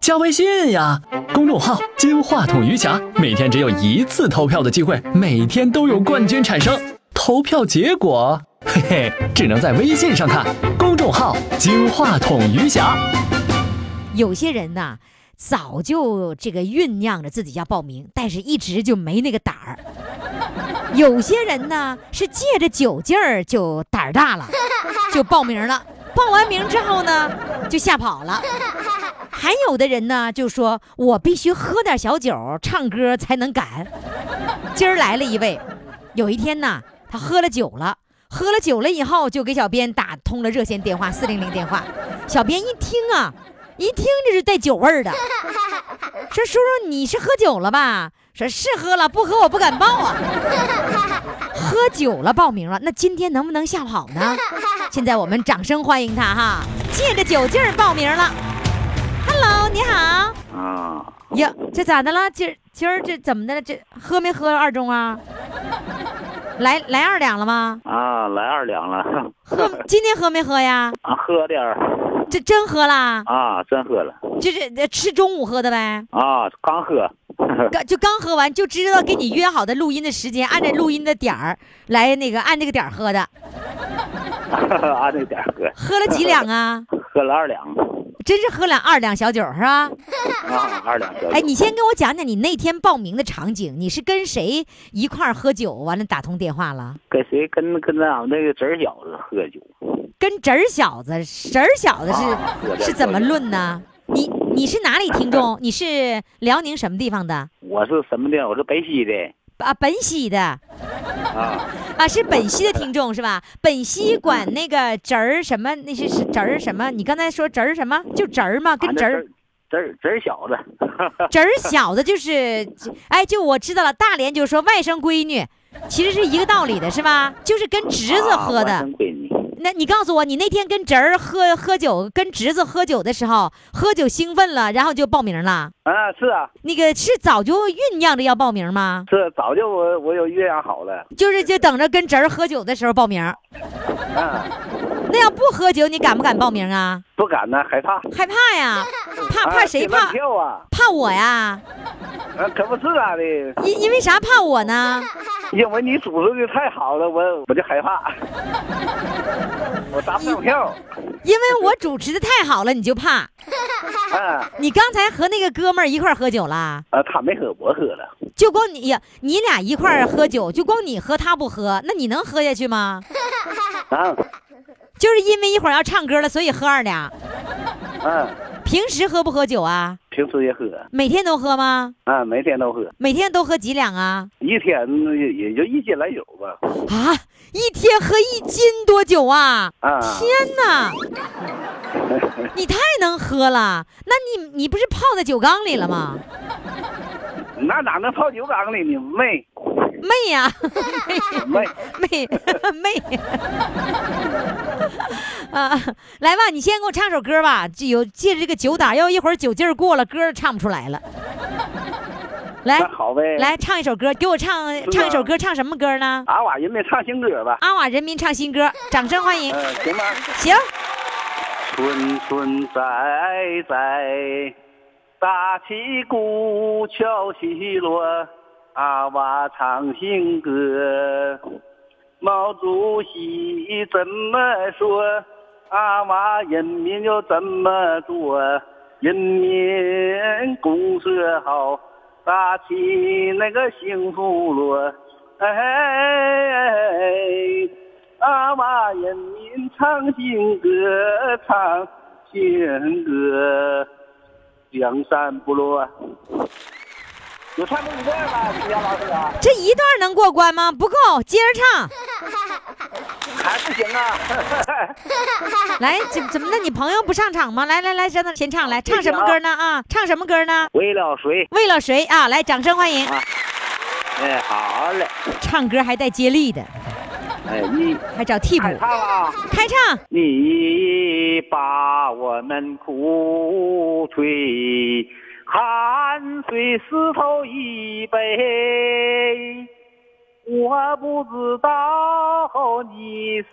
加微信呀，公众号“金话筒余霞”，每天只有一次投票的机会，每天都有冠军产生。投票结果，嘿嘿，只能在微信上看。公众号“金话筒余霞”。有些人呐，早就这个酝酿着自己要报名，但是一直就没那个胆儿。有些人呢，是借着酒劲儿就胆儿大了，就报名了。报完名之后呢，就吓跑了。还有的人呢，就说我必须喝点小酒，唱歌才能赶。今儿来了一位，有一天呢，他喝了酒了，喝了酒了以后，就给小编打通了热线电话四零零电话。小编一听啊，一听这是带酒味儿的，说叔叔你是喝酒了吧？说是喝了，不喝我不敢报啊。喝酒了报名了，那今天能不能吓跑呢？现在我们掌声欢迎他哈，借着酒劲儿报名了。Hello，你好。啊，呀，这咋的了？今儿今儿这怎么的了？这喝没喝二中啊？来来二两了吗？啊，来二两了，喝今天喝没喝呀？啊，喝点儿，这真喝啦？啊，真喝了，就是呃吃中午喝的呗？啊，刚喝，刚 就刚喝完，就知道给你约好的录音的时间，按照录音的点儿来那个按那个点儿喝的。按那点儿喝，喝了几两啊？喝了二两，真是喝两二两小酒是吧？啊，二两小酒。哎，你先给我讲讲你那天报名的场景，你是跟谁一块儿喝酒，完了打通电话了？跟谁跟跟咱们那个侄儿小子喝酒，跟侄儿小子，侄儿小子是、啊是怎么论呢？你你是哪里听众？你是辽宁什么地方的？我是什么的？我是北西的，啊，本溪的啊，啊，是本溪的听众是吧？本溪管那个侄儿什么？那是是侄儿什么？你刚才说侄儿什么？就侄儿吗？跟侄儿侄儿侄儿小子，侄儿小子 就是，哎，就我知道了，大连就是说外甥闺女，其实是一个道理的是吧？就是跟侄子喝的。啊外甥闺女，那你告诉我，你那天跟侄儿喝喝酒，跟侄子喝酒的时候，喝酒兴奋了，然后就报名了。啊，是啊，那个是早就酝酿着要报名吗？是早就我我有酝酿好了，就是就等着跟侄儿喝酒的时候报名。啊，那要不喝酒，你敢不敢报名啊？不敢呢，害怕，害怕呀？怕啊怕谁怕？跳啊，怕我呀？啊，可不是咋的，因因为啥怕我呢？因为你组织的太好了，我我就害怕，我打不上票。因为我主持的太好了，你就怕。啊你刚才和那个哥们儿一块儿喝酒啦？啊，他没喝，我喝了。就光你呀，你俩一块儿喝酒，就光你喝他不喝，那你能喝下去吗？啊，就是因为一会儿要唱歌了，所以喝二两。嗯，平时喝不喝酒啊？平时也喝，每天都喝吗？啊，每天都喝，每天都喝几两啊？一天也也就一斤来酒吧。啊，一天喝一斤多酒啊！啊，天哪，你太能喝了！那你你不是泡在酒缸里了吗？那哪能泡酒缸里呢？妹妹呀、妹，妹 妹啊！来吧，你先给我唱首歌吧，有借着这个酒胆，要一会儿酒劲儿过了，歌唱不出来了。来好呗。来，唱一首歌，给我唱唱一首歌，唱什么歌呢？阿瓦人民唱新歌吧。阿瓦人民唱新歌，掌声欢迎。嗯，行吗。行，村村寨寨，大旗鼓敲起锣，阿瓦唱新歌，毛主席怎么说？阿瓦人民就怎么做？人民公社好，打起那个幸福锣。哎，阿妈人民唱新歌，唱新歌，江山不落。有唱这一段吗？金阳老师啊，这一段能过关吗？不够，接着唱。还不行啊！来，怎怎么的？你朋友不上场吗？来来来，让他先唱，来唱什么歌呢？啊，唱什么歌呢？为了谁？为了谁啊？来，掌声欢迎！哎，好嘞！唱歌还带接力的，哎，你还找替补开。唱啊！开唱，你把我们苦吹，汗水湿透衣背。我不知道你是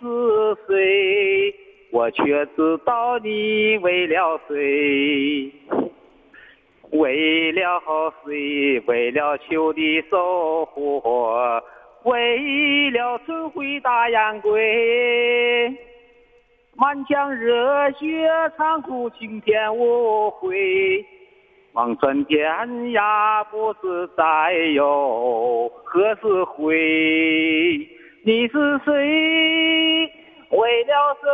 谁，我却知道你为了谁。为了谁？为了秋的收获，为了春回大雁归。满腔热血唱出青天无悔，望穿天涯不是再有何时回？你是谁？为了谁？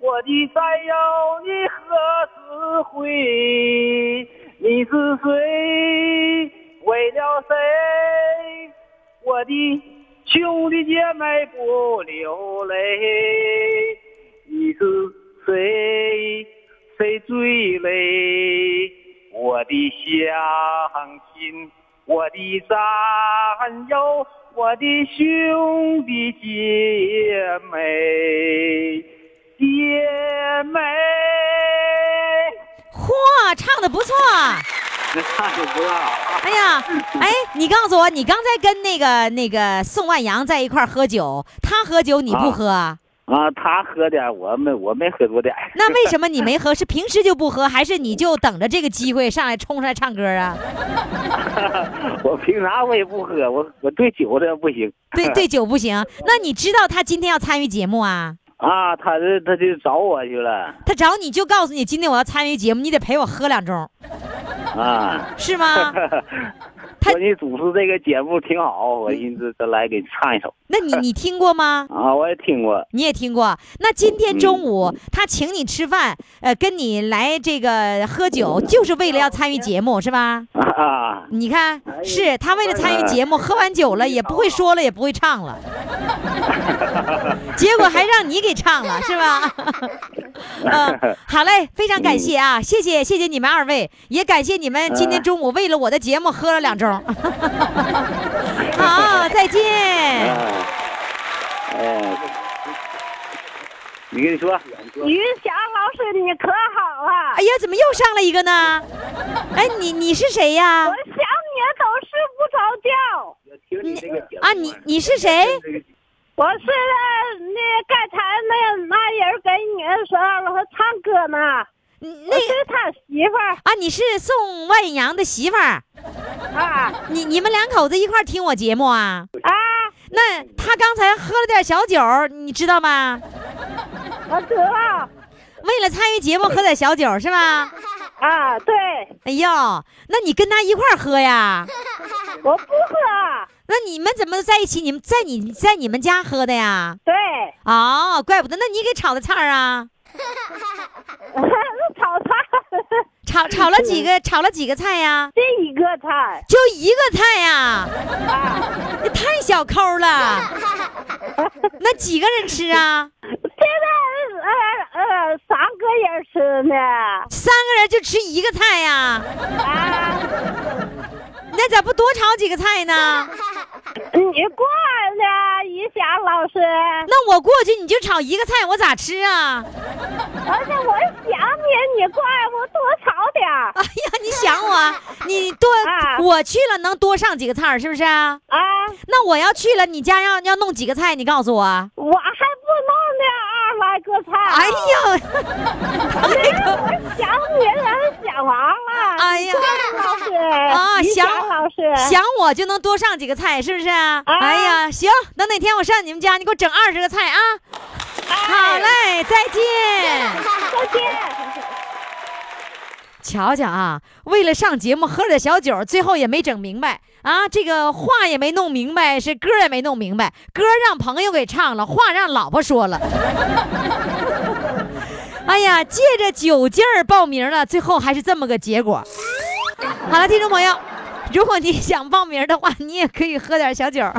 我的战友你何时回？你是谁？为了谁？我的兄弟姐妹不流泪。你是谁？谁最累？我的乡亲，我的战友，我的兄弟姐妹，姐妹。嚯，唱的不错。那唱的不要。哎呀，哎，你告诉我，你刚才跟那个那个宋万阳在一块儿喝酒，他喝酒你不喝啊？啊，他喝点，我没我没喝多点。那为什么你没喝？是平时就不喝，还是你就等着这个机会上来冲上来唱歌啊？我凭啥我也不喝？我我对酒的不行。对对酒不行，那你知道他今天要参与节目啊？啊，他这他就找我去了他找你就告诉你，今天我要参与节目，你得陪我喝两盅，啊。是吗？他说你主持这个节目挺好，我寻思再来给你唱一首那你你听过吗？啊，我也听过。你也听过。那今天中午他请你吃饭，呃，跟你来这个喝酒，就是为了要参与节目，是吧？啊，你看，是他为了参与节目，喝完酒了也不会说了，也不会唱了，结果还让你给唱了，是吧？嗯，好嘞，非常感谢啊，谢谢谢谢你们二位，也感谢你们今天中午为了我的节目喝了两盅。好，再见。啊，哎，你跟你说，于霞老师，你可好啊？哎呀，怎么又上了一个呢？哎，你你是谁呀我？想你都睡不着觉。你啊，你你是谁？我是那刚才那那人给你说了唱歌呢，那我是他媳妇儿啊，你是宋万阳的媳妇儿，啊你你们两口子一块儿听我节目啊？啊！那他刚才喝了点小酒，你知道吗？我知道为了参与节目喝点小酒是吧？啊，对，哎呦，那你跟他一块儿喝呀？我不喝，那你们怎么在一起？你们在你在你们家喝的呀？对，哦，怪不得。那你给炒的菜儿啊？炒菜炒 炒了几个？炒了几个菜呀？这一个菜就一个菜呀？你，太小抠了。那几个人吃啊？现在呃呃三个人吃呢三个人就吃一个菜呀？啊，那咋不多炒几个菜呢？你过来呢，于霞老师，那我过去你就炒一个菜，我咋吃啊？而且我想你，你过来我多炒点儿哎呀，你想我，你多 啊我去了能多上几个菜儿是不是啊？啊，那我要去了，你家要要弄几个菜？你告诉我。我来割菜，哎呀，我想你了，想想房了。哎呀老师啊想老师，想我就能多上几个菜，是不是哎呀，行，等哪天我上你们家，你给我整二十个菜啊！好嘞，再见。再见。瞧瞧啊，为了上节目喝了点小酒，最后也没整明白啊，这个话也没弄明白，是歌也没弄明白，歌让朋友给唱了，话让老婆说了。哎呀，借着酒劲儿报名了，最后还是这么个结果。好了，听众朋友，如果你想报名的话，你也可以喝点小酒。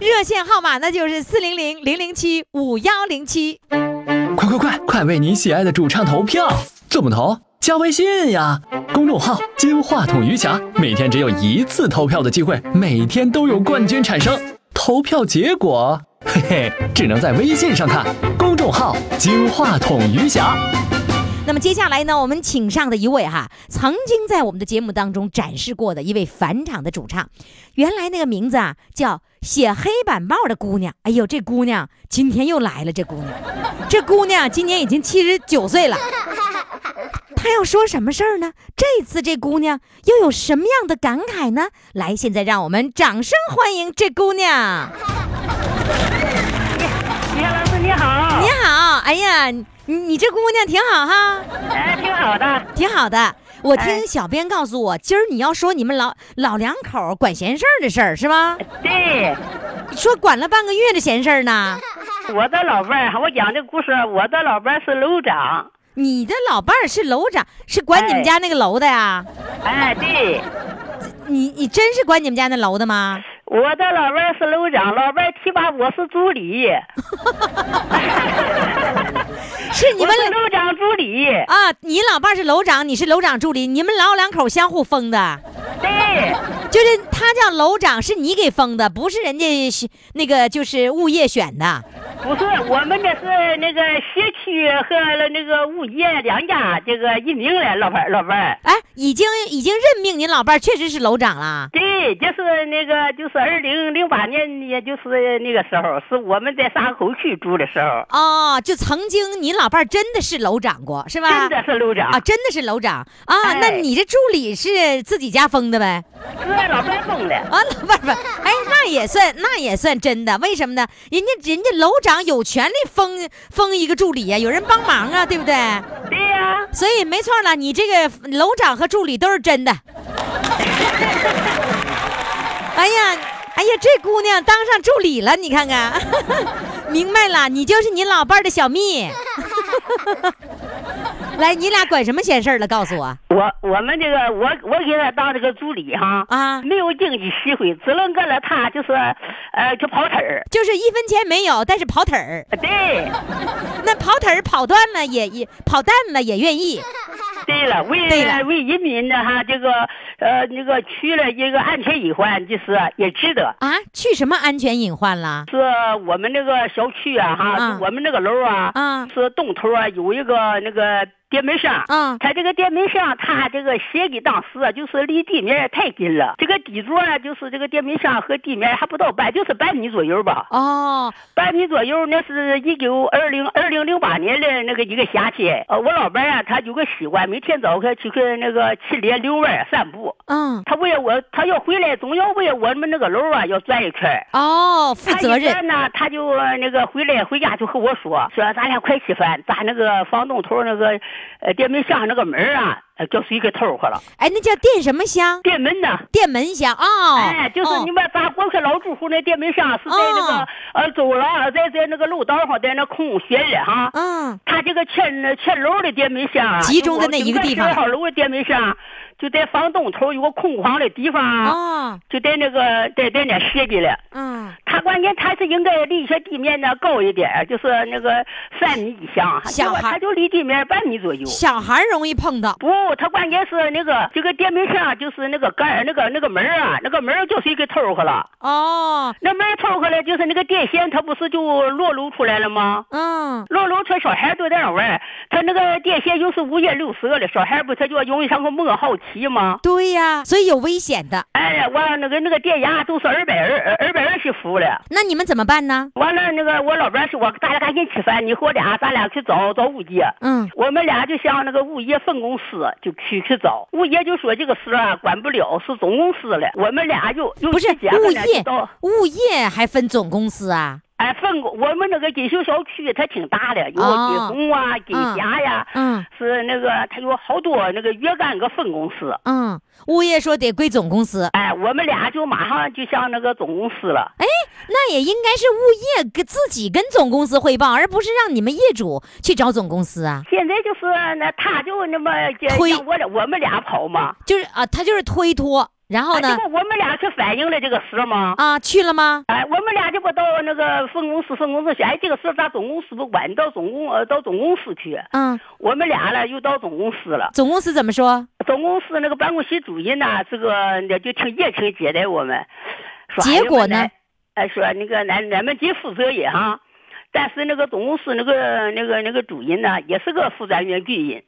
热线号码那就是四零零零零七五幺零七。快快快，快为你喜爱的主唱投票！怎么投？加微信呀，公众号“金话筒余霞”，每天只有一次投票的机会，每天都有冠军产生。投票结果，嘿嘿，只能在微信上看。公众号“金话筒余霞”。那么接下来呢，我们请上的一位哈，曾经在我们的节目当中展示过的一位返场的主唱，原来那个名字啊叫写黑板报的姑娘。哎呦，这姑娘今天又来了，这姑娘，这姑娘今年已经七十九岁了。她要说什么事儿呢？这次这姑娘又有什么样的感慨呢？来，现在让我们掌声欢迎这姑娘。李老师你好，你好，哎呀，你你这姑娘挺好哈。哎，挺好的。挺好的。我哎听小编告诉我，今儿你要说你们老老两口管闲事儿的事儿是吗？对，说管了半个月的闲事儿呢。我的老伴儿，我讲这故事，我的老伴儿是楼长。你的老伴儿是楼长，是管你们家那个楼的呀？哎，对，你你真是管你们家那楼的吗？我的老伴儿是楼长，老伴儿提拔我是助理。是你们是楼长助理。啊？你老伴儿是楼长，你是楼长助理，你们老两口相互封的，对，就是他叫楼长，是你给封的，不是人家是那个就是物业选的。不是，我们这是那个社区和那个物业两家这个任命了老伴儿老伴儿。哎，已经已经任命您老伴儿确实是楼长了。对，就是那个，就是二零零八年，也就是那个时候，是我们在沙口区住的时候，哦，就曾经你老伴儿真的是楼长过，是吧？真的是楼长。啊，真的是楼长啊！哎那你这助理是自己家封的呗？是老伴封的。啊，老伴儿不，哎，那也算，那也算真的。为什么呢？人家人家楼长有权利封封一个助理呀、有人帮忙啊，对不对？对呀、所以没错了，你这个楼长和助理都是真的。哎呀，哎呀，这姑娘当上助理了，你看看，明白了，你就是你老伴儿的小蜜。来，你俩管什么闲事儿了？告诉我我我们这个我我给他当这个助理哈，啊！没有经济实惠，只能跟了他就是呃去跑腿儿。就是一分钱没有，但是跑腿儿，对，那跑腿儿跑断了也也跑淡了也愿意。对了，为了为人民的哈这个呃那个去了一个安全隐患，就是也值得。啊，去什么安全隐患了？是我们那个小区啊哈，啊我们那个楼啊，啊是东头啊有一个那个电门上。啊它这个电门上，他这个斜的当时啊，就是离地面太近了。这个底座呢，就是这个电门上和地面还不到半，就是半米左右吧。哦，半米左右，那是一九二零二零零八年的那个一个夏天。呃，我老伴儿啊，他有个习惯，每天早上去去那个去里遛弯儿散步。嗯，他为了我，他要回来，总要为我们那个楼啊要转一圈。哦，负他责任一转呢，他就呃那个回来回家就和我说，说咱俩快吃饭，咱那个房东头那个呃电门上那个门儿啊，呃叫谁给偷去了？哎，那叫电什么箱？电门呢？电门箱哦，哎，就是哦你们咱过去老住户那电门箱是在那个、哦呃走廊，在在那个楼道上，在那空闲的哈。嗯，他这个前前楼的电门上啊，集中在那一个地方楼的电门上，就在房东头有个空旷的地方就在那个在在那设计了。嗯，他关键他是应该离下地面呢高一点，就是那个三米以上，小孩他就离地面半米左右。小孩容易碰到。不，他关键是那个这个电冰箱就是那个盖那个那个门儿啊，那个门儿就谁给偷去了。哦，那门儿偷去了，就是那个电线，它不是就裸露出来了吗？嗯，裸露出来，小孩儿都在那玩儿。他那个电线又是五颜六色的，小孩不他就容易上个摸好奇吗？对呀，所以有危险的。哎呀，完了那个那个电压都是二百二二百二十伏了。那你们怎么办呢？完了，那个我老伴儿说，我咱俩赶紧吃饭，你和我俩咱俩去找找物业。嗯，我们俩就向那个物业分公司就去去找，物业就说这个事啊管不了，是总公司了。我们俩又又不是物业物业还分总公司啊？哎分公，我们那个锦绣小区它挺大的，有哦锦宏啊、锦霞呀，嗯是那个它有好多那个若干个分公司。嗯，物业说得归总公司，哎，我们俩就马上就向那个总公司了。哎那也应该是物业跟自己跟总公司汇报，而不是让你们业主去找总公司啊。现在就是那他就那么推我俩我们俩跑嘛。就是啊，他就是推脱，然后哎呢这，不我们俩去反映了这个事吗？啊，去了吗？哎，我们俩这不到那个分公司，分公司去，哎，这个事咱总公司不管，到总公呃到总公司去。嗯，我们俩呢又到总公司了，总公司怎么说？总公司那个办公室主任呢，这个那就挺热情接待我们。说结果呢？哎说那个咱咱们尽负责任哈，但是那个总公司那个那个那个主任呢，也是个负责任军人。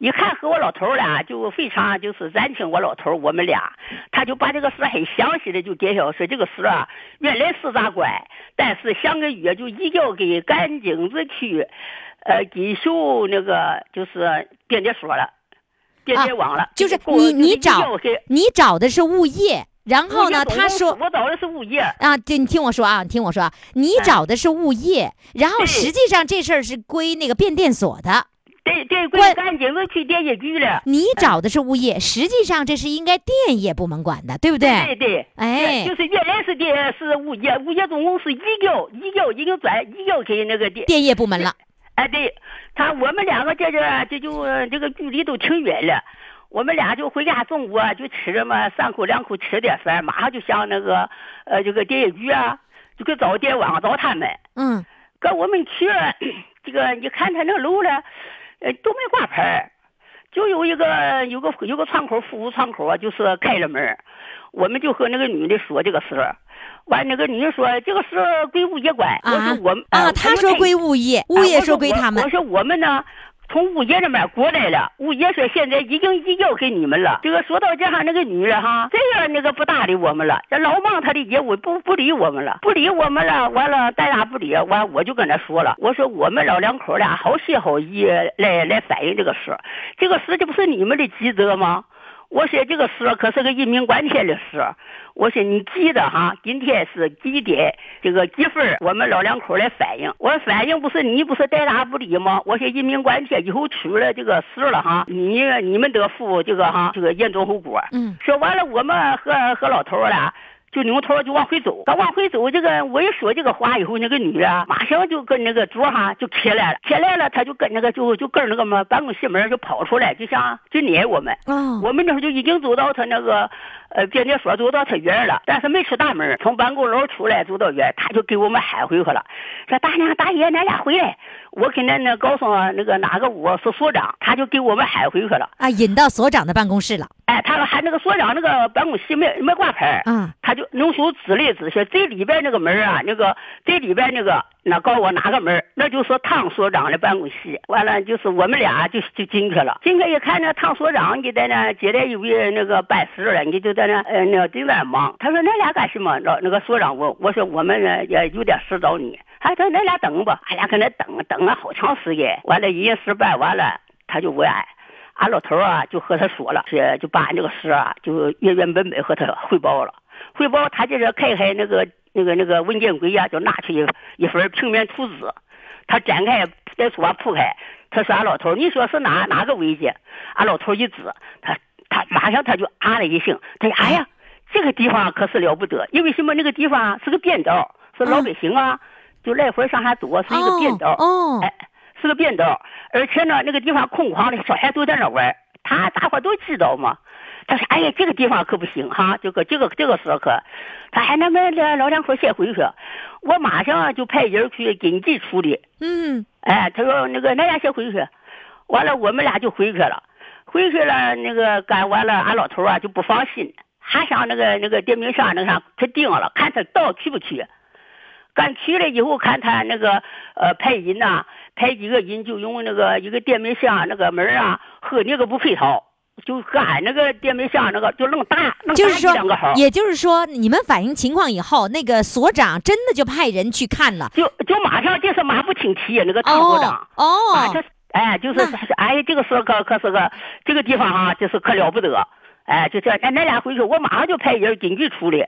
一看和我老头儿俩就非常就是认清我老头儿，我们俩他就把这个事很详细的就介绍说这个事啊原来是咋管，但是下个月就移交给甘井子区，呃锦绣那个就是变电所了，变电网了，啊就是你你找你找的是物业，然后呢，他说我找的是物业。啊，对你听我说啊，你听我说啊，你哎找的是物业，然后实际上这事儿是归那个变电所的，对对，关归甘井子区电业局了。你找的是物业，实际上这是应该电业部门管的，对不对对？对，哎就是原来是电是物业，物业总公司移交移交已经转移交给那个电。电业部门了，哎，对，他我们两个这这这就呃这个距离都挺远了。我们俩就回家中午啊，就吃着嘛，三口两口吃点饭，马上就向那个呃这个电业局啊，就给找电网找他们。嗯，搁我们去了，这个你看他那楼了，呃，都没挂牌儿就有一个有个有个窗口，服务窗口啊，就是开了门儿我们就和那个女的说这个事儿，完那个女的说这个事儿归物业管，我啊说我们啊，他说归物业，物业说归他们我，说我们呢。从物业那边过来了，物业说现在已经移交给你们了。这个说到这哈，那个女的哈，这样那个不搭理我们了，这老忙他的业务不不理我们了，不理我们了。完了，大家不理，完我就跟他说了，我说我们老两口俩好心好意来来反映这个事，这个事这不是你们的职责吗？我说这个事可是个人命关天的事，我说你记得哈，今天是几点，这个几分，我们老两口来反映。我说反映不是你不是带答不理吗？我说人命关天，以后出了这个事了哈，你你们得负这个哈这个严重后果。嗯，说完了，我们和和老头儿俩。就扭头就往回走，他往回走，这个我一说这个话以后，那个女的马上就跟那个桌上就起来了，起来了，她就跟那个就就跟那个嘛办公室门就跑出来，就想就撵我们。哦，我们那时候就已经走到他那个呃变电所，走到他院了，但是没出大门，从办公楼出来走到院，他就给我们喊回去了，说大娘大爷，咱俩回来。我给那那告诉那个哪个屋是所长，他就给我们喊回去了。啊，引到所长的办公室了，哎，他说喊那个所长那个办公室没没挂牌，嗯，他就用手指了一指，说这里边那个门啊，那个这里边那个那告诉我哪个门，那就是汤所长的办公室。完了就是我们俩就就进去了，进去一看那汤所长你在那接待一位那个办事了，你就在那呃那正在忙。他说恁俩干什么？那那个所长问，我说我们呢也有点事找你。他说恁俩等吧，俺俩搁那等等了好长时间。完了，一件事办完了，他就问俺。俺老头啊，就和他说了，是就把俺这个事啊，就原原本本和他汇报了。汇报他就是开开那个那个那个文件柜呀、就拿出一一份平面图纸，他展开在书上铺开，他说俺老头儿，你说是哪哪个位置？俺老头儿一指，他他马上他就啊了一声，他说哎呀，这个地方可是了不得，因为什么？那个地方是个便道，是老百姓啊，就来回上下走啊，是一个便道。哦，哎，是个便道，而且呢，那个地方空旷的，小孩都在那玩儿他大伙都知道嘛。他说：“哎呀，这个地方可不行哈，这个这个这个时候可，他还那么老老两口先回去，我马上就派人去紧急处理。嗯，哎，他说那个那俩先回去，完了我们俩就回去了。回去了，那个干完了，俺老头啊就不放心，还上那个那个电冰箱那啥去定了，看他到去不去。干去了以后，看他那个呃派人呐、派几个人就用那个一个电冰箱那个门啊和那个不配套，就和俺那个电冰箱那个就愣大，愣大就是两个号说，，也就是说，你们反映情况以后，那个所长真的就派人去看了。就就马上就是马不停蹄，那个唐所长。哦啊，这哎，就是哎，这个是可可是个这个地方哈、就是可了不得，哎，就这，哎，那俩回去，我马上就派人进去处理。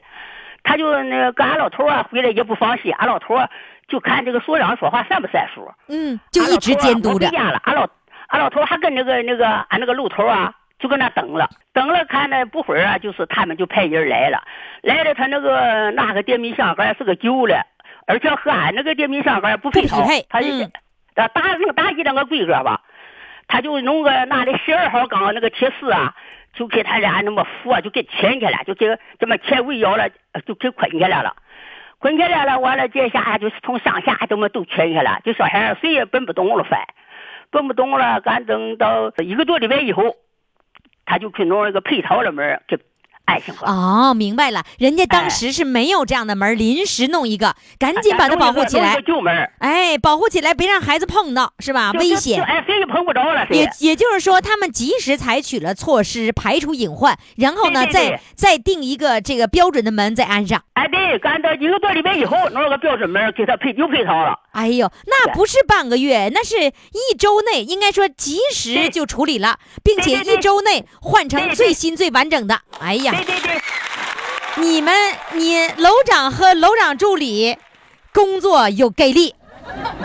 他就那个跟俺老头啊回来也不放心，俺老头啊就看这个所长说话算不算数，嗯，就一直监督着俺老俺老头还跟那个那个俺那个路头啊，就搁那等了，等了看呢不会儿啊，就是他们就派人来了，来了他那个那个电冰箱盖是个旧的，而且和俺那个电冰箱盖不配套配，他就嗯。啊大那大一两个规格吧，他就弄个拿的十二号钢那个铁丝啊，就给他俩那么扶啊，就给牵起来，就给这么牵围腰了，呃就给捆起来了。捆起来了，完了这下就是从上下这么都圈起来，就小孩谁也奔不动了，翻，奔不动了。赶等到一个多礼拜以后，他就去弄了个配套的门儿给。哦，明白了，人家当哎时是没有这样的门儿，临时弄一个，赶紧把它保护起来。旧门儿，哎，保护起来，别让孩子碰到，是吧？危险。哎，谁也碰不着了，也也就是说，他们及时采取了措施，排除隐患，然后呢，对对对再再定一个这个标准的门，再安上。哎，对，干到一个多礼拜以后，弄了个标准门儿给他配又配套了。哎呦，那不是半个月，那是一周内，应该说及时就处理了，并且一周内换成最新最完整的。哎呀，对对对，你们你楼长和楼长助理工作有给力，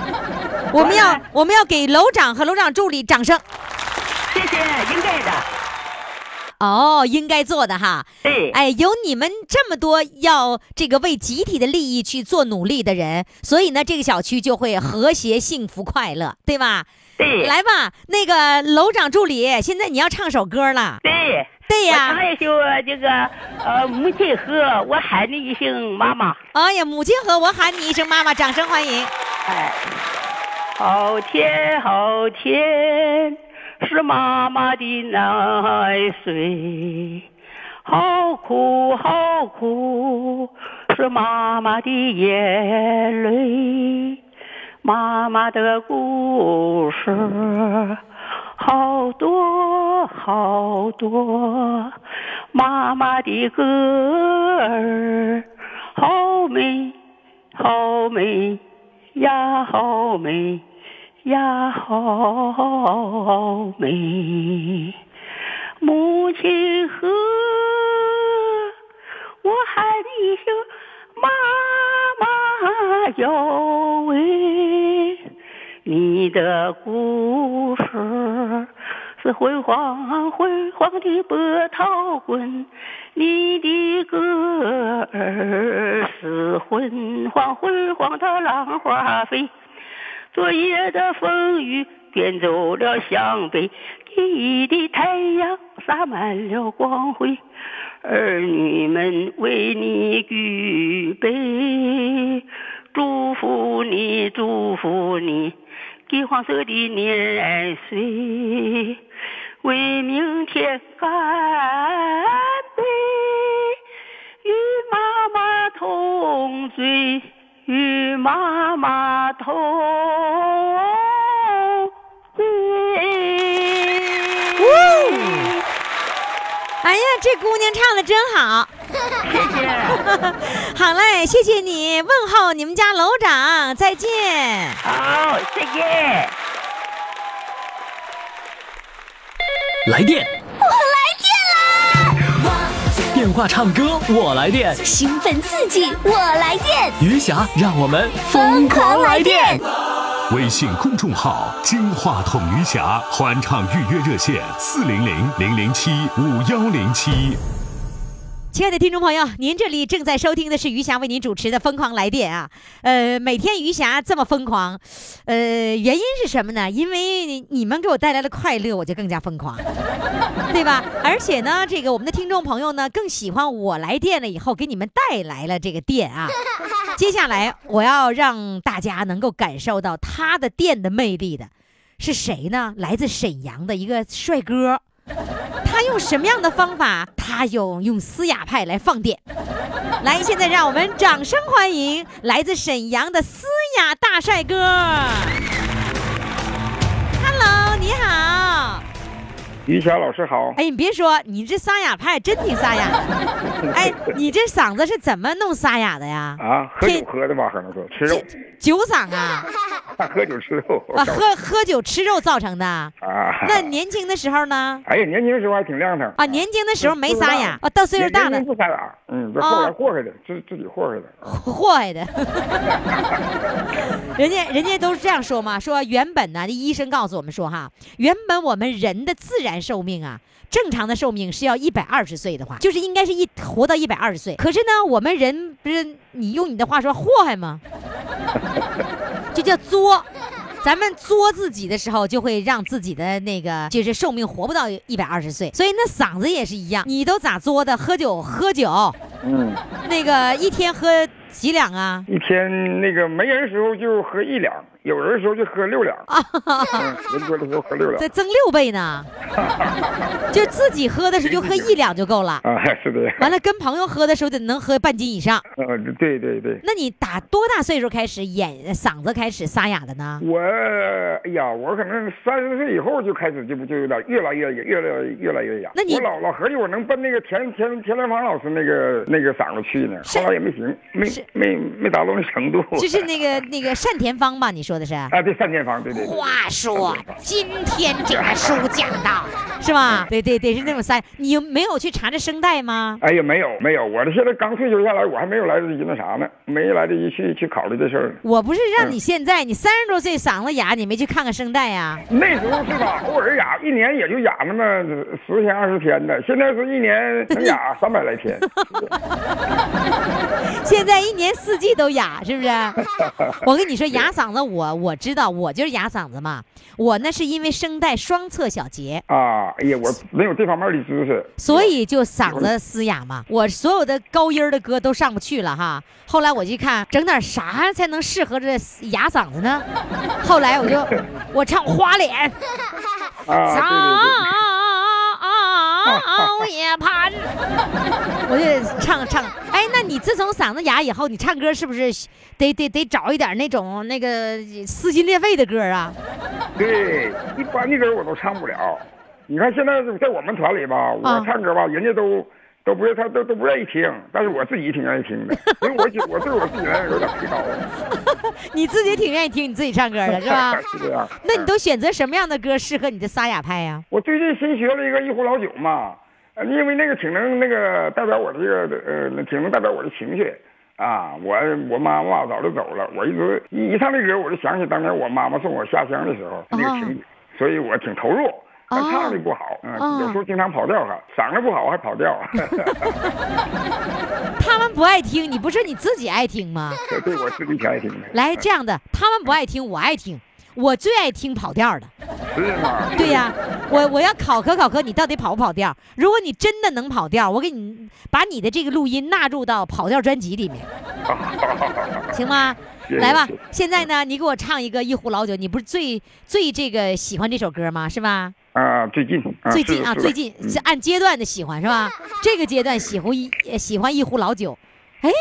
我们要我们要给楼长和楼长助理掌声。谢谢，应该的。哦，应该做的哈。对，哎，有你们这么多要这个为集体的利益去做努力的人，所以呢，这个小区就会和谐、幸福、快乐，对吧？对，来吧，那个楼长助理，现在你要唱首歌了。对。对呀我唱一首这个呃母亲河，我喊你一声妈妈。哎呀，母亲河，我喊你一声妈妈，掌声欢迎。哎，好甜好甜，是妈妈的奶水；好苦好苦，是妈妈的眼泪。妈妈的故事好多好多，妈妈的歌儿好美好美呀，好美呀，好美。母亲河，我喊一声妈妈哟喂，你的故事是辉煌辉煌的波涛滚，你的歌儿是昏黄昏黄的浪花飞。昨夜的风雨卷走了向北，第一的太阳洒满了光辉，儿女们为你举杯，祝福你，祝福你，金黄色的年岁，为明天干杯，与妈妈同醉。与妈妈同醉。哎呀，这姑娘唱的真好。谢谢。好嘞，谢谢你，问候你们家楼长，再见。好，谢谢。来电！电话唱歌，我来电。兴奋刺激，我来电，余霞，让我们疯狂来电！微信公众号“金话筒余霞”欢唱预约热线：四零零零零七五幺零七。亲爱的听众朋友，您这里正在收听的是余霞为您主持的《疯狂来电》啊。呃，每天余霞这么疯狂，呃，原因是什么呢？因为你们给我带来了快乐，我就更加疯狂，对吧？而且呢，这个我们的听众朋友呢，更喜欢我来电了以后给你们带来了这个电啊。接下来我要让大家能够感受到他的电的魅力的，是谁呢？来自沈阳的一个帅哥。他用什么样的方法？他用用嘶哑派来放电。来，现在让我们掌声欢迎来自沈阳的嘶哑大帅哥。Hello，你好。于霞老师好，哎，你别说，你这沙哑派真挺沙哑的。哎，你这嗓子是怎么弄沙哑的呀？啊，喝酒喝的吧，可能说吃肉，酒嗓啊？喝酒吃肉啊，喝喝酒吃肉造成的。啊。那年轻的时候呢？哎呀，年轻的时候还挺亮堂啊，年轻的时候没沙哑啊，到岁数大了不沙哑，嗯，这后来祸害的，自自己祸害的。祸害的。人家人家都是这样说嘛，说原本呢，医生告诉我们说哈，原本我们人的自然寿命啊，正常的寿命是要一百二十岁的话，就是应该是一活到一百二十岁。可是呢，我们人不是你用你的话说祸害吗？就叫作。咱们作自己的时候，就会让自己的那个就是寿命活不到一百二十岁。所以那嗓子也是一样，你都咋作的？喝酒喝酒，嗯，那个一天喝几两啊？一天那个没人的时候就喝一两，有人的时候就喝六两。嗯，人多的时候喝六两。再增六倍呢？就自己喝的时候就喝一两就够了。啊，是的。完了，跟朋友喝的时候得能喝半斤以上。嗯，对对对。那你打多大岁数开始演嗓子开始沙哑的呢？我哎呀，我可能三十岁以后就开始就不就有点越来越越来越来越哑。那你我老老合计我能奔那个田田田连芳老师那个那个嗓子去呢，后来也没行，没没没达到那程度。就是那个那个单田芳吧？你说的是？啊，对，三间房，对对对。话说今天这个书讲到，是吧？对对对，是那种三。你没有去查这声带吗？哎呀，没有没有，我这现在刚退休下来，我还没有来得及那啥呢，没来得及去去考虑这事儿。我不是让你现在，你三十多岁嗓子哑，你没去看看声带呀？那时候是吧，偶尔哑，一年也就哑那么十天二十天的，现在是一年能哑三百来天。现在一年四季都哑，是不是？我跟你说，哑嗓子我我知道，我就是哑嗓子嘛。我那是因为声带双侧小结啊，哎呀，我没有这方面的知识，所以就嗓子嘶哑嘛。我所有的高音的歌都上不去了哈。后来我就看整点啥才能适合这哑嗓子呢？后来我就我唱花脸，啊，早夜盼，我就唱唱。哎，那你自从嗓子哑以后，你唱歌是不是得得得找一点那种那个撕心裂肺的歌啊？对，一般的歌我都唱不了。你看现在在我们团里吧，我唱歌吧，人家都都不他都都不愿意听，但是我自己挺愿意听的，因为我觉我对我自己来说有点提高了。你自己挺愿意听你自己唱歌的是吧？是这样。那你都选择什么样的歌适合你的沙哑派呀？我最近新学了一个一壶老酒嘛，呃因为那个挺能那个代表我的这个呃，挺能代表我的情绪。啊，我我妈妈早就走了，我一直一一唱这歌，我就想起当年我妈妈送我下乡的时候那个情景，所以我挺投入。但唱的不好，嗯，有时候经常跑调哈，嗓子不好还跑调。他们不爱听，你不是你自己爱听吗？对，对我自己挺爱听的。来，这样的，他们不爱听，我爱听，我最爱听跑调的。是吗？对呀，我我要考核考核你到底跑不跑调。如果你真的能跑调，我给你把你的这个录音纳入到跑调专辑里面，行吗？来吧，现在呢，你给我唱一个《一壶老酒》，你不是最最这个喜欢这首歌吗？是吧？啊，最近，最近啊，最近是按阶段的喜欢是吧？这个阶段喜欢一呃喜欢一壶老酒，哎，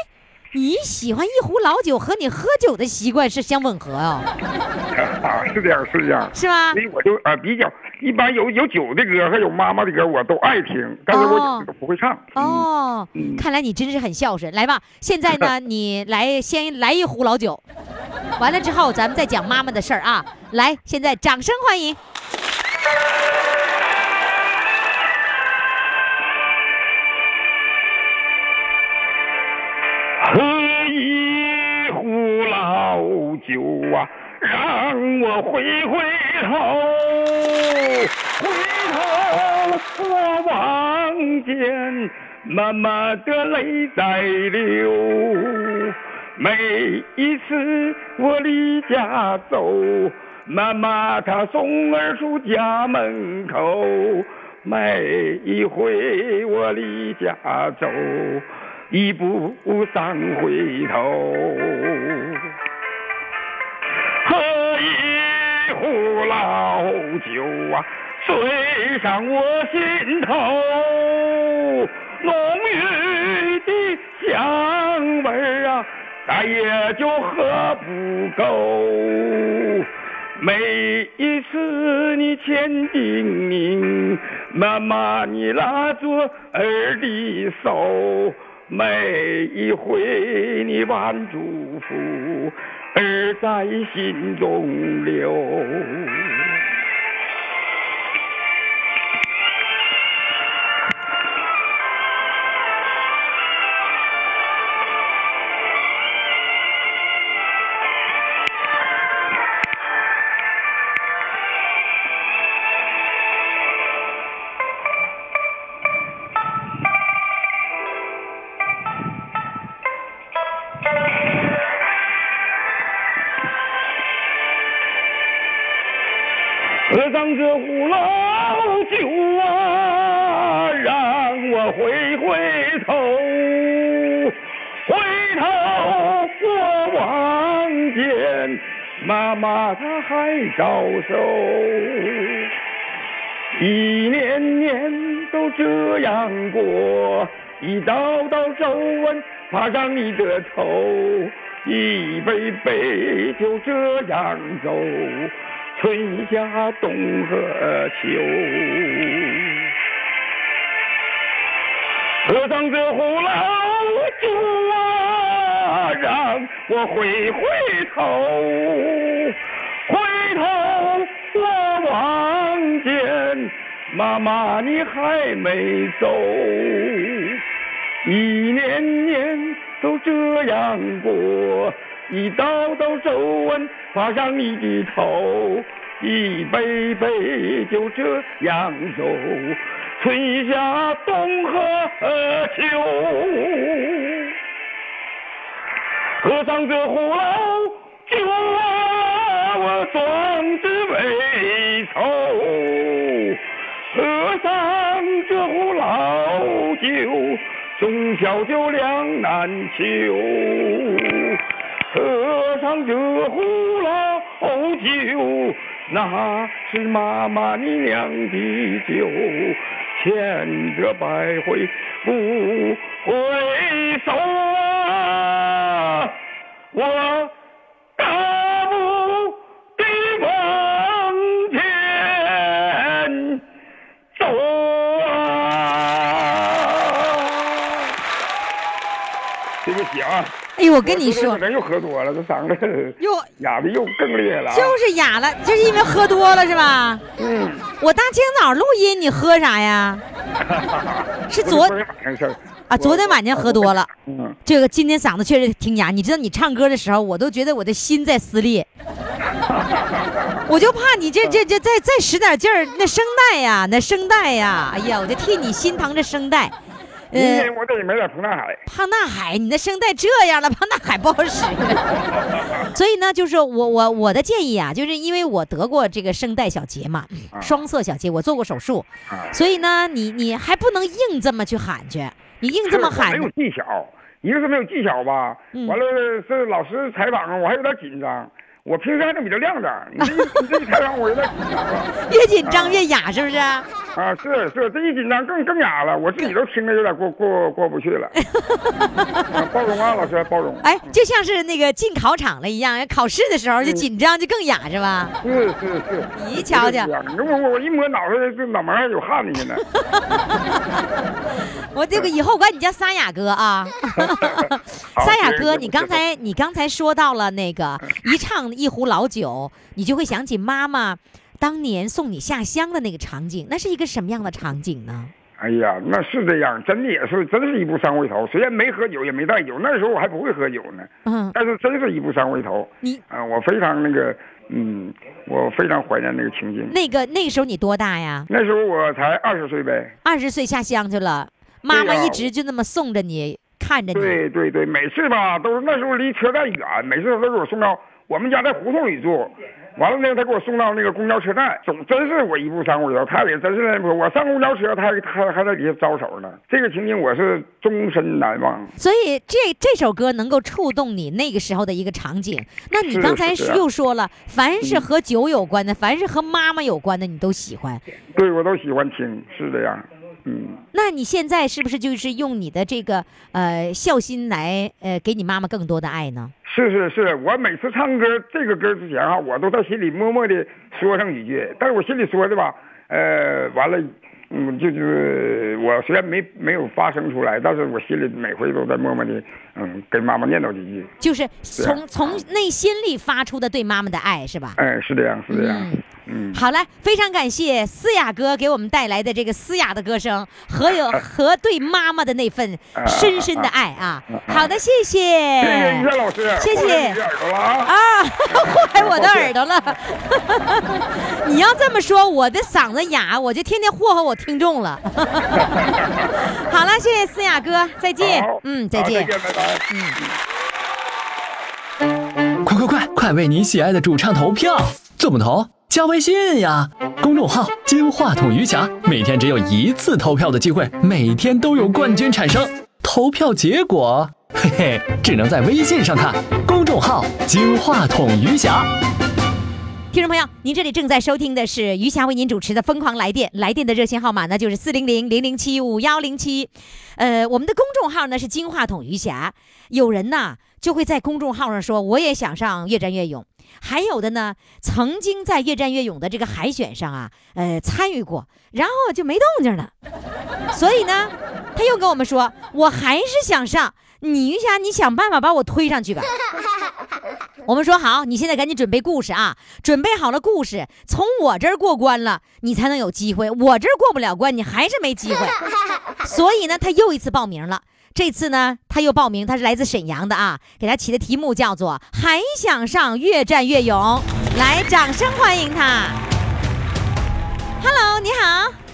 你喜欢一壶老酒和你喝酒的习惯是相吻合哦，啊，是这样，是这样，是吧所？以我就啊比较一般有有酒的歌，还有妈妈的歌，我都爱听，但是我都不会唱。哦，看来你真是很孝顺。来吧，现在呢，你来先来一壶老酒，完了之后咱们再讲妈妈的事儿啊。来，现在掌声欢迎。喝一壶老酒啊，让我回回头，回头我望见妈妈的泪在流。每一次我离家走，妈妈她送儿出家门口。每一回我离家走，一步三回头。喝一壶老酒啊，醉上我心头，浓郁的香味儿啊，再也就喝不够。每一次你千叮咛，妈妈你拉着儿的手，每一回你万祝福，儿在心中留。你的愁，一杯杯就这样走。春夏冬和秋，喝上这壶老酒啊，让我回回头，回头我望见妈妈你还没走，一年年这样过。一道道皱纹爬上你的头，一杯杯就这样走，春夏冬和秋。喝上这壶老酒啊，我说好酒两难求。喝上这壶老酒，那是妈妈你酿的酒，千折百回不回首啊！我哎呦，我跟你说，人又喝多了，这嗓子又 哑的又更厉害了啊。就是哑了，就是因为喝多了是吧？嗯，我大清早录音，你喝啥呀？是昨昨天晚上事儿啊，昨天晚上喝多了。嗯，这个今天嗓子确实挺哑，你知道你唱歌的时候，我都觉得我的心在撕裂，我就怕你这这这再再使点劲儿，那声带呀，那声带呀，哎呀，我就替你心疼这声带。明呃，天我得买点彭大海。胖大海，你那声带这样了，胖大海不好使。所以呢，就是我我我的建议啊，就是因为我得过这个声带小结嘛，双侧小结，我做过手术，啊所以呢，你你还不能硬这么去喊去，你硬这么喊没有技巧，一个是没有技巧吧，嗯完了是老师采访啊，我还有点紧张。我平时还能比较亮点儿，你这 你这一采访我有点紧张了。越紧张越哑，是不是？啊，是是，这一紧张更更哑了，我自己都听着有点过过过不去了。啊包容啊，老师包容。哎，就像是那个进考场了一样，考试的时候就紧张就更哑是吧？是是是，你瞧瞧我我我一摸脑袋，这脑门上有汗呢，现在。我这个以后管你叫沙哑哥啊，好沙哑哥，你刚才你刚才说到了那个一唱一壶老酒，你就会想起妈妈当年送你下乡的那个场景，那是一个什么样的场景呢？哎呀，那是这样，真的也是，真是一步三回头。虽然没喝酒，也没带酒，那时候我还不会喝酒呢，嗯，但是真是一步三回头。你啊、我非常那个，嗯，我非常怀念那个情景。那个那个时候你多大呀？那时候我才二十岁呗。二十岁下乡去了，妈妈一直就那么送着你，看着你。对对对，每次吧都是那时候离车站远，每次都是我送到我们家在胡同里住，完了呢，他给我送到那个公交车站，总真是我一步三步走，他也真是我上公交车，他还还还在底下招手呢。这个情景我是终身难忘。所以这这首歌能够触动你那个时候的一个场景。那你刚才又说了，凡是和酒有关的，凡是和妈妈有关的，你都喜欢。对，我都喜欢听，是这样。嗯，那你现在是不是就是用你的这个呃孝心来呃给你妈妈更多的爱呢？是是是，我每次唱歌这个歌之前哈，我都在心里默默的说上几句，但是我心里说的吧，呃，完了，嗯，就是我虽然没没有发声出来，但是我心里每回都在默默的，嗯，跟妈妈念叨几句。就是啊从从内心里发出的对妈妈的爱，是吧？哎，是这样，是这样。嗯，好嘞，非常感谢思雅哥给我们带来的这个嘶哑的歌声和有和对妈妈的那份深深的爱啊！好的，谢谢，谢谢于谦老师，谢谢啊祸害 我的耳朵了。你要这么说，我的嗓子哑，我就天天祸害我听众了。好了，谢谢思雅哥，再见。嗯，再见。再见，拜拜。快快快，快为你喜爱的主唱投票！怎么投？加微信呀，公众号“金话筒余霞”，每天只有一次投票的机会，每天都有冠军产生。投票结果，嘿嘿，只能在微信上看。公众号“金话筒余霞”。听众朋友，您这里正在收听的是余霞为您主持的《疯狂来电》，来电的热线号码呢就是四零零零零七五幺零七，呃，我们的公众号呢是金话筒余霞。有人呢就会在公众号上说，我也想上越战越勇。还有的呢，曾经在越战越勇的这个海选上啊，呃，参与过，然后就没动静了。所以呢，他又跟我们说，我还是想上。你余霞，你想办法把我推上去吧。我们说好，你现在赶紧准备故事啊！准备好了故事，从我这儿过关了，你才能有机会。我这儿过不了关，你还是没机会。所以呢，他又一次报名了。这次呢，他又报名，他是来自沈阳的啊，给他起的题目叫做“还想上越战越勇”。来，掌声欢迎他。Hello，你好。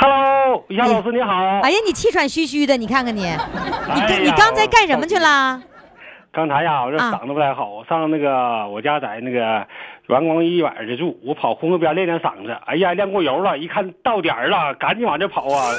Hello，于霞老师你好。哎呀，你气喘吁吁的，你看看你，你哎呀你刚才干什么去了？刚才呀，我这啊嗓子不太好，我上那个我家在那个阳光医院去住，我跑红河边练练嗓子。哎呀，练过油了，一看到点儿了，赶紧往这跑啊！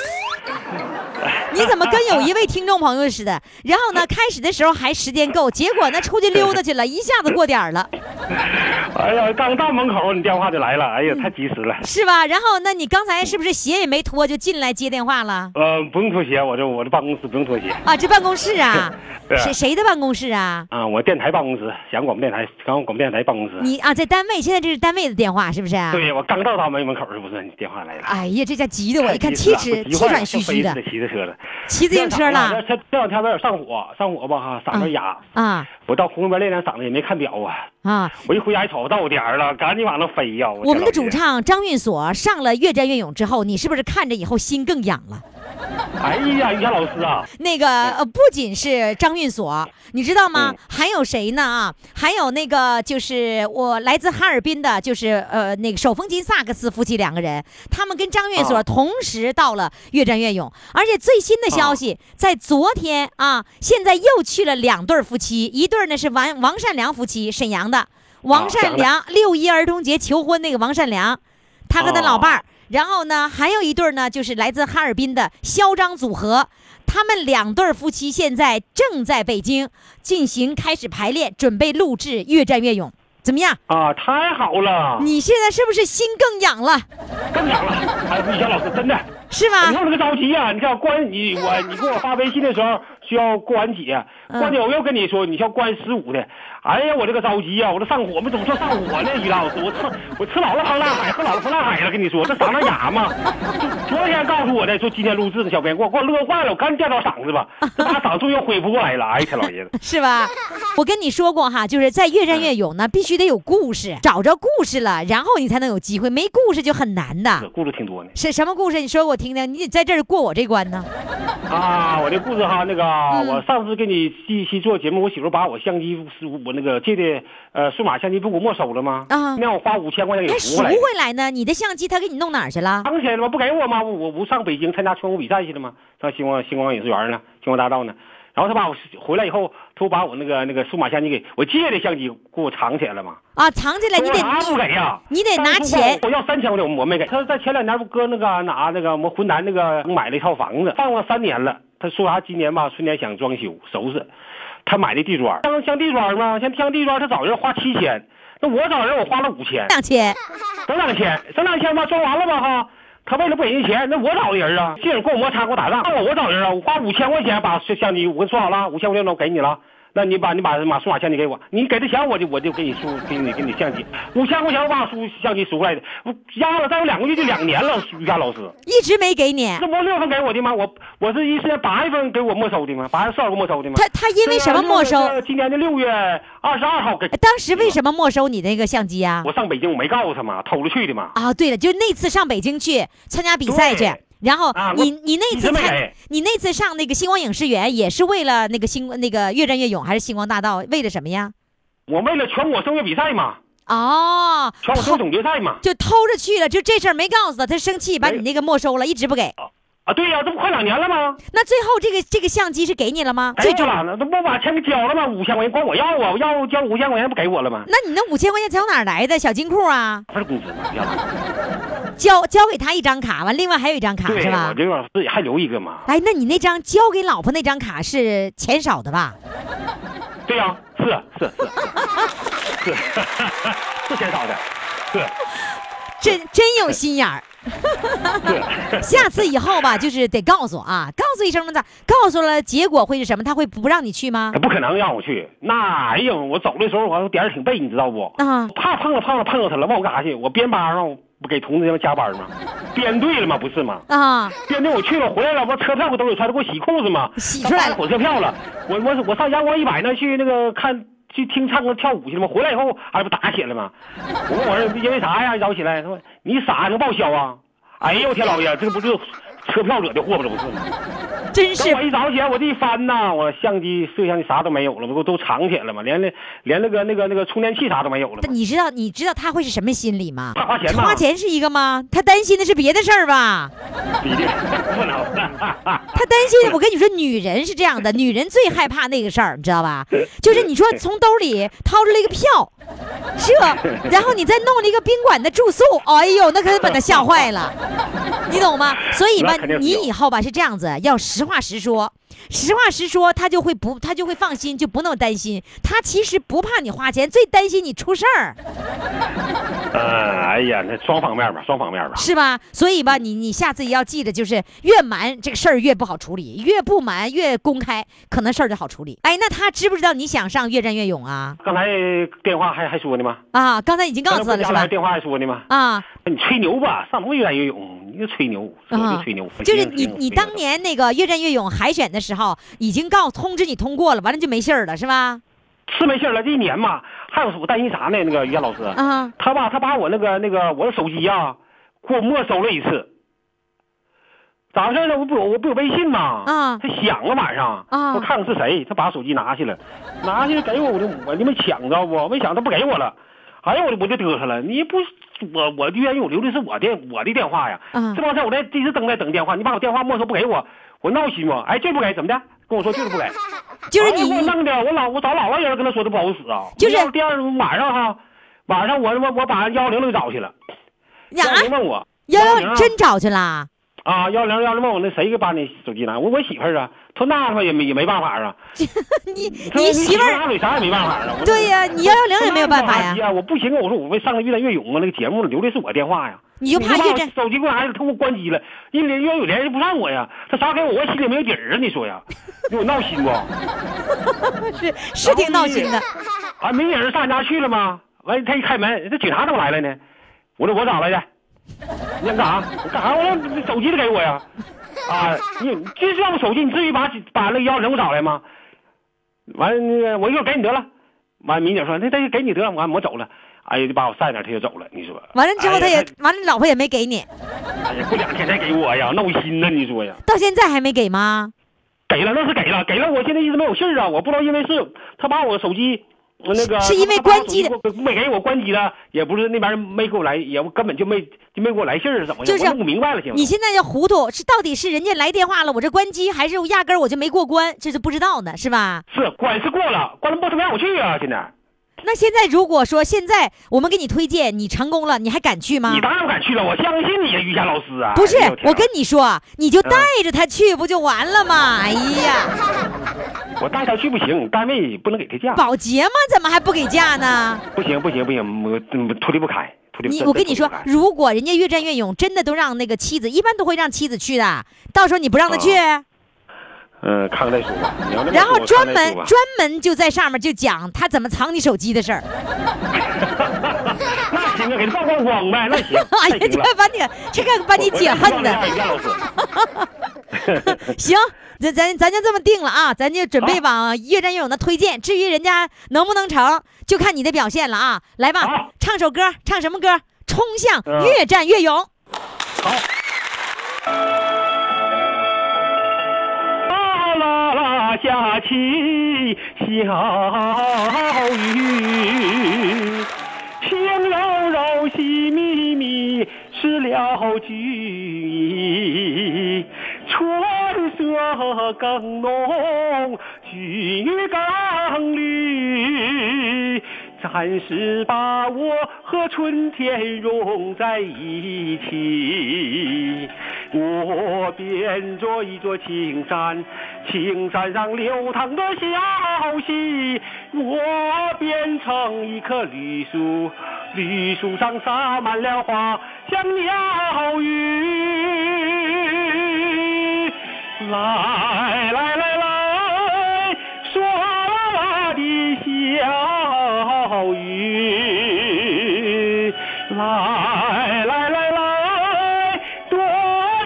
你怎么跟有一位听众朋友似的？然后呢，开始的时候还时间够，结果呢出去溜达去了，一下子过点儿了，哎呀，刚到门口你电话就来了，哎呀，太及时了。是吧？然后那你刚才是不是鞋也没脱就进来接电话了？呃，不用脱鞋，我这我这办公室不用脱鞋。啊，这办公室啊，对谁谁的办公室啊？啊，我电台办公室，阳广播电台，阳广播电台办公室。你啊，在单位，现在这是单位的电话是不是？对，我刚到他们门口是不是？你电话来了。哎呀，这家急的我一看气质气喘吁吁的，骑着车了，骑自行车了这这两天有点上火，上火吧哈，嗓子哑。啊我到红河边练练嗓子也没看表啊，啊！我一回家一瞅到点儿了，赶紧往那飞呀！我们的主唱张运锁上了《越战越勇》之后，你是不是看着以后心更痒了？老 哎呀，于霞老师啊，那个呃，不仅是张运锁，你知道吗？还有谁呢？啊，还有那个就是我来自哈尔滨的，就是呃那个手风琴萨克斯夫妻两个人，他们跟张运锁啊。同时到了越战越勇，而且最新的消息，在昨天啊，现在又去了两对夫妻，一对呢是王王善良夫妻，沈阳的。王善良，六一儿童节求婚那个王善良，他和他老伴儿。然后呢，还有一对呢，就是来自哈尔滨的嚣张组合，他们两对夫妻现在正在北京进行开始排练，准备录制《越战越勇》，怎么样？啊，太好了，你现在是不是心更痒了？更痒了！哎，于霞老师真的，是吧你？看我这个着急呀、你看关你我你给我发微信的时候需要过完节，嗯过节我又跟你说你需要过完十五的，哎呀，我这个着急呀、我这上火，我怎么说上火呢？于老师，我吃我吃老了防烂海，喝老了防烂海了，跟你说这嗓子哑嘛。昨天告诉我的说今天录制的，小编给我给我乐坏了，我赶紧垫到嗓子吧，这把嗓子终于恢复过来了。哎，天老爷子，是吧？我跟你说过哈，就是在越战越勇呢，必须得有故事，找着故事了，然后你才能有机会，没故事就很难的。故事挺多呢。是什么故事？你说我听听，你得在这儿过我这关呢。啊，我这故事哈，那个、嗯我上次给你第一期做节目，我媳妇把我相机是我那个借的呃数码相机不给我没收了吗？啊让我花五千块钱给还赎赎回来。赎回来呢？你的相机他给你弄哪儿去了？藏起来了吗？不给我吗？我我不上北京参加全国比赛去了吗？上星光星光影视园呢，星光大道呢。然后他把我回来以后，他把我那个那个数码相机给我借的相机给我藏起来了嘛。啊，藏起来你得我不给呀？你得拿钱我要三千块钱，我没给。他在前两年不搁那个哪那个我们浑南那个买了一套房子，放了三年了。他说啥今年吧，春节想装修收拾，他买的地砖，像像地砖嘛，像像地砖，他找人花七千，那我找人我花了五千，两千，整两千，整两千吧，装完了吧哈。他为了不给人钱，那我找的人啊，这人跟我摩擦，给我打仗，那我找人啊，我花五千块钱把相机，我说好了，五千块钱我给你了。那你把你把把数码相机给我，你给的钱我就我就给你输给你给你相机，五千块钱我把输相机赎回来的，我压了再有两个月就两年了，于霞老师，一直没给你。这不六月份给我的吗？我我是一四年八月份给我没收的吗？八月十二号没收的吗？他他因为什么没收？这今年的六月二十二号给。当时为什么没收你那个相机啊？我上北京我没告诉他嘛，偷着去的嘛。啊，对了，就那次上北京去参加比赛去。然后啊你你那次参一直没给你那次上那个星光影视园也是为了那个星那个越战越勇还是星光大道？为了什么呀？我为了全国声乐比赛嘛，哦，全国声乐总决赛嘛。就偷着去了，就这事儿没告诉他，他生气把你那个没收了，一直不给。啊，对呀、这不快两年了吗？那最后这个这个相机是给你了吗？最终，给我了，那不把钱给交了吗？五千块钱管我要啊，我要交五千块钱不给我了吗？那你那五千块钱从哪儿来的？小金库啊？不是工资吗？要交交给他一张卡，完另外还有一张卡，是吧我？这个自己还留一个嘛。哎，那你那张交给老婆那张卡是钱少的吧？对呀、是是是 是 是钱少的，是真真有心眼儿。是。下次以后吧，就是得告诉啊，告诉一声咋？告诉了，结果会是什么？他会不让你去吗他？不可能让我去，那哎呀，我走的时候我点儿挺背，你知道不？啊，怕碰了碰了碰着他了，问我干啥去？我编班上不给同志们加班吗？编队了吗？不是吗？啊，编队我去了，回来了，我车票我兜里揣着，给我洗裤子吗，洗出来火车票了。我我我上阳光一百那去那个看去听唱歌跳舞去了吗？回来以后还不打起来了吗？我问我说因为啥呀？摇起来，他说你傻能报销啊？哎呦我天老爷，这不是车票惹的祸吗这不是吗？真是等我一早起来，我这一翻呐，我相机、摄像机啥都没有了，不都藏起来了吗？连那连那个那个那个充电器啥都没有了吗？你知道你知道他会是什么心理吗？他花钱吗？花钱是一个吗？他担心的是别的事儿吧？不能。他担心，我跟你说，女人是这样的，女人最害怕那个事儿，你知道吧？就是你说从兜里掏出来一个票，这，然后你再弄了一个宾馆的住宿，哎呦，那可把他吓坏了，你懂吗？所以吧你以后吧是这样子，要实话实说。实话实说，他就会不，他就会放心，就不那么担心。他其实不怕你花钱，最担心你出事儿。嗯，哎呀，那双方面吧，双方面吧。是吧？所以吧，你你下次也要记着，就是越瞒这个事儿越不好处理，越不瞒越公开，可能事儿就好处理。哎，那他知不知道你想上越战越勇啊？刚才电话还还说呢吗？啊，刚才已经告诉他了是吧？电话还说呢吗？啊，你吹牛吧，上什么越战越勇？你就吹牛，就吹牛。就是你你当年那个越战越勇海选的时候，已经告通知你通过了，完了就没信儿了是吧？是没信儿了，这一年嘛，还有我担心啥呢？那个于霞老师，啊他吧，他把我那个那个我的手机呀、给我没收了一次。咋回事呢？我不有我不有微信吗？啊他响了晚上，啊我看看是谁，他把手机拿去了，拿去给我，我就我就没抢着不，没抢他不给我了，哎呀，我就我就嘚瑟了，你不我我愿意我留的是我的我的电话呀，啊这帮事儿我在一直等在等电话，你把我电话没收不给我，我闹心吗？哎，就是不给，怎么的？跟我说就是不给，就是你哎给我弄的，我老我找老外人跟他说的不好使啊，就是第二晚上哈，晚上我我我把幺幺零给找去了，幺幺零问我幺110啊幺真找去啦？啊幺零幺零问我那谁给把你手机拿？我我媳妇儿啊，他说那他妈也没也没办法啊，你你媳妇儿拿嘴啥也没办法啊，对呀你幺幺零也没有办法呀呀，我不行啊，我说我为上个越战越勇啊，那个节目留的是我电话呀。你就怕越战手机给我孩子，他给我关机了，因为越有联系不上我呀，他啥给我，我心里没有底儿啊，你说呀，给我闹心不？是是挺闹心的。啊，没人上俺家去了吗？完，他一开门，这警察怎么来了呢？我说我咋来的？你想干啥？你干啥？我让你手机得给我呀！啊，你这要不手机，你至于把把那个幺零给我找来吗？完了，那个我一会儿给你得了。完，民警说那那就给你得了，完我走了。哎呀，就把我晒那，他就走了。你说完了之后，他也完了，老婆也没给你，哎呀，过两天再给我呀，闹心呐！你说呀？到现在还没给吗？给了，那是给了，给了。我现在一直没有信儿啊，我不知道因为是他把我手机那个是因为关机的没给我关机了，也不是那边没给我来，也根本就没就没给我来信儿是怎么的？就是明白了，行吗？你现在就糊涂，是到底是人家来电话了，我这关机，还是我压根儿我就没过关，这是不知道呢，是吧？是关是过了，关了不他不让我去啊！现在那现在如果说现在我们给你推荐，你成功了，你还敢去吗你？当然不敢去了，我相信你呀，于霞老师啊！不是我跟你说，你就带着他去不就完了吗？哎呀，我带他去不行，单位不能给他假，保洁吗？怎么还不给假呢？不行不行不行，我嗯脱离不开，我跟你说如果人家越战越勇，真的都让那个妻子，一般都会让妻子去的。到时候你不让他去，嗯，看看再说吧。然后专门专门就在上面就讲他怎么藏你手机的事儿。那行啊，给他曝光光呗，那行，哎呀，这。把你这个把你解恨的。行，咱咱咱就这么定了啊，咱就准备往越战越勇的推荐。至于人家能不能成，就看你的表现了啊。来吧，唱首歌，唱什么歌？冲向嗯越战越勇。好。下起小雨，轻柔柔，细密密，湿了军衣。春色更浓，菊更绿。暂时把我和春天融在一起。我变作一座青山，青山上流淌的小溪；我变成一棵绿树，绿树上洒满了花香鸟语。来来来来，唰啦啦的小小雨，来来来来，多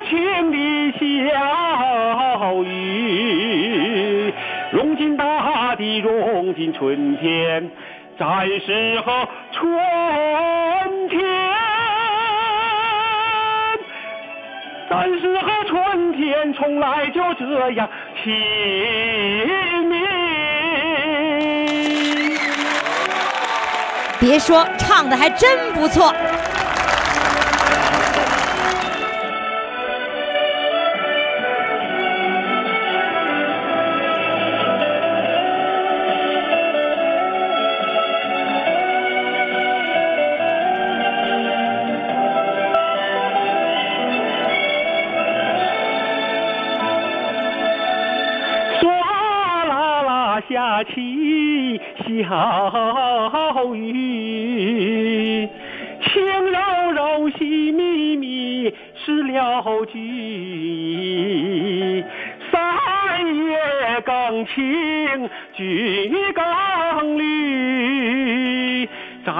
情的小雨，融进大地，融进春天，暂时和春天。暂时和春天从来就这样亲密。别说，唱的还真不错。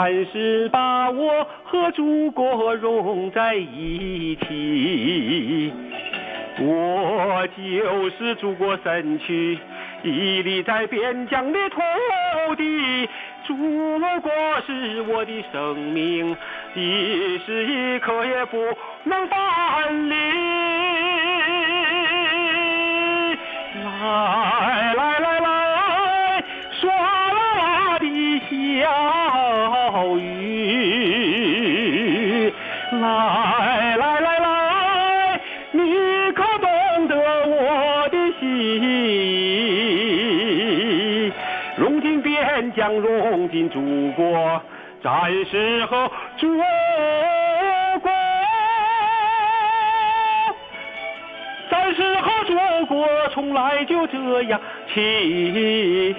暂时把我和祖国融在一起。我就是祖国身躯，屹立在边疆的土地。祖国是我的生命，一时一刻也不能分离。啊融进祖国，暂时和祖国。暂时和祖国从来就这样亲密，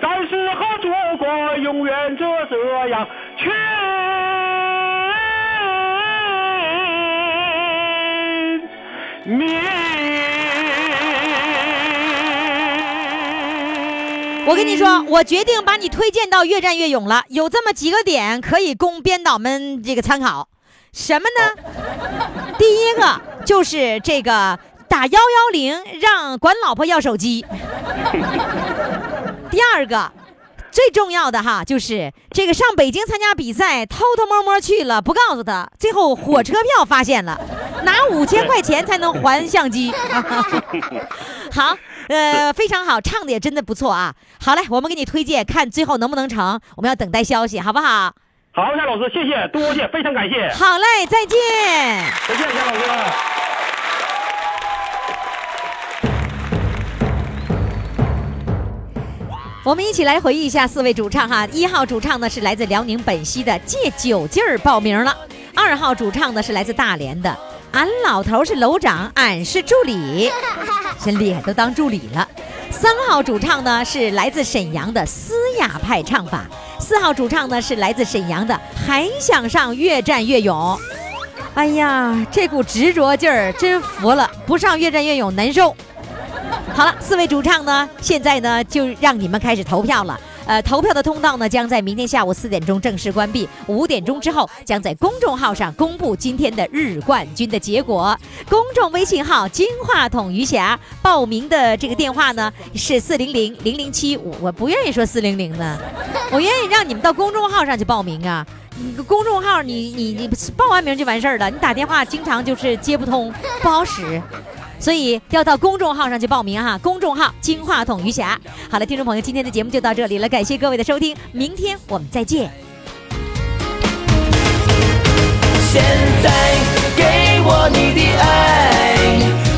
暂时和祖国永远就这样亲密。我跟你说，我决定把你推荐到越战越勇了。有这么几个点可以供编导们这个参考，什么呢？第一个就是这个打幺幺零让管老婆要手机。第二个，最重要的哈，就是这个上北京参加比赛，偷偷摸摸去了，不告诉他，最后火车票发现了，拿五千块钱才能还相机。好，呃，非常好，唱的也真的不错啊。好嘞，我们给你推荐，看最后能不能成，我们要等待消息，好不好？好，夏老师，谢谢，多谢，非常感谢，好嘞，再见。再见，夏老师。我们一起来回忆一下四位主唱哈，一号主唱呢是来自辽宁本溪的借酒劲儿报名了，二号主唱呢是来自大连的，俺老头是楼长，俺是助理，真厉害，都当助理了。三号主唱呢是来自沈阳的嘶哑派唱法，四号主唱呢是来自沈阳的还想上越战越勇。哎呀，这股执着劲儿真服了，不上越战越勇难受。好了，四位主唱呢，现在呢就让你们开始投票了。呃，投票的通道呢将在明天下午四点钟正式关闭，五点钟之后将在公众号上公布今天的日冠军的结果。公众微信号“金话筒余霞”报名的这个电话呢是四零零零零七五，我不愿意说四零零呢，我愿意让你们到公众号上去报名啊。你公众号你你你报完名就完事儿了，你打电话经常就是接不通，不好使。所以要到公众号上去报名哈，公众号金话筒余霞。好了，听众朋友，今天的节目就到这里了，感谢各位的收听，明天我们再见。现在给我你的爱。